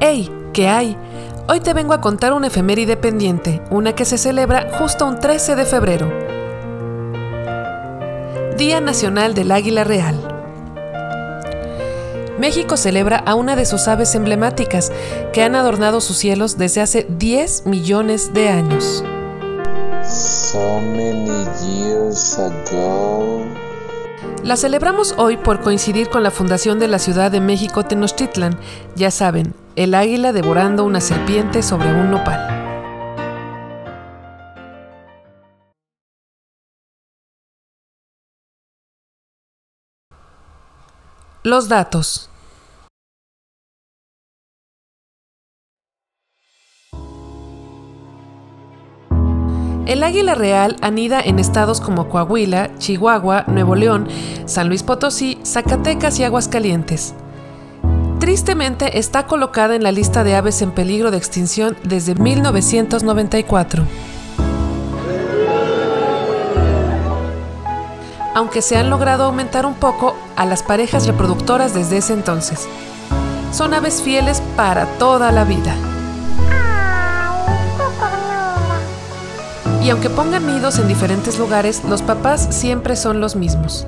¡Hey! ¿Qué hay? Hoy te vengo a contar una efeméride pendiente, una que se celebra justo un 13 de febrero. Día Nacional del Águila Real. México celebra a una de sus aves emblemáticas que han adornado sus cielos desde hace 10 millones de años. So many years ago. La celebramos hoy por coincidir con la fundación de la Ciudad de México Tenochtitlan, ya saben, el águila devorando una serpiente sobre un nopal. Los datos. El águila real anida en estados como Coahuila, Chihuahua, Nuevo León, San Luis Potosí, Zacatecas y Aguascalientes. Tristemente está colocada en la lista de aves en peligro de extinción desde 1994. Aunque se han logrado aumentar un poco a las parejas reproductoras desde ese entonces. Son aves fieles para toda la vida. Y aunque pongan nidos en diferentes lugares, los papás siempre son los mismos.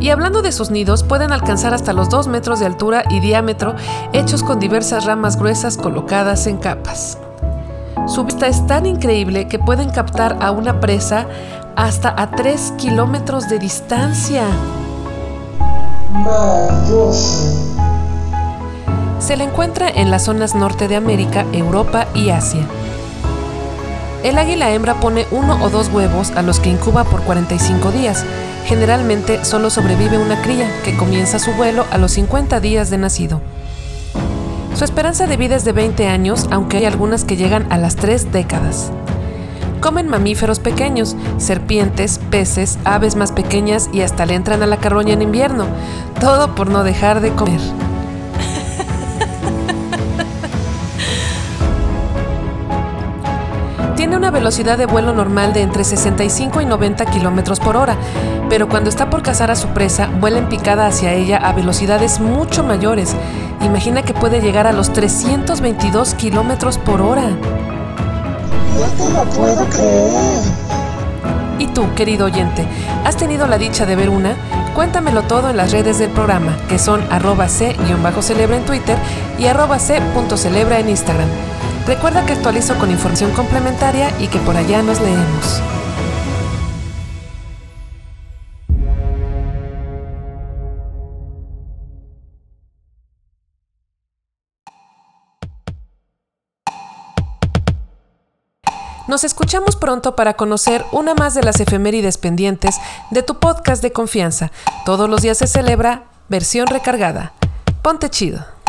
Y hablando de sus nidos, pueden alcanzar hasta los 2 metros de altura y diámetro, hechos con diversas ramas gruesas colocadas en capas. Su vista es tan increíble que pueden captar a una presa hasta a 3 kilómetros de distancia. Se le encuentra en las zonas norte de América, Europa y Asia. El águila hembra pone uno o dos huevos a los que incuba por 45 días. Generalmente solo sobrevive una cría que comienza su vuelo a los 50 días de nacido. Su esperanza de vida es de 20 años, aunque hay algunas que llegan a las 3 décadas. Comen mamíferos pequeños, serpientes, peces, aves más pequeñas y hasta le entran a la carroña en invierno, todo por no dejar de comer. Una velocidad de vuelo normal de entre 65 y 90 kilómetros por hora, pero cuando está por cazar a su presa, vuela en picada hacia ella a velocidades mucho mayores. Imagina que puede llegar a los 322 kilómetros por hora. No te lo puedo creer. ¿Y tú, querido oyente, has tenido la dicha de ver una? Cuéntamelo todo en las redes del programa, que son arroba c-celebra en Twitter y arroba c.celebra en Instagram. Recuerda que actualizo con información complementaria y que por allá nos leemos. Nos escuchamos pronto para conocer una más de las efemérides pendientes de tu podcast de confianza. Todos los días se celebra versión recargada. Ponte chido.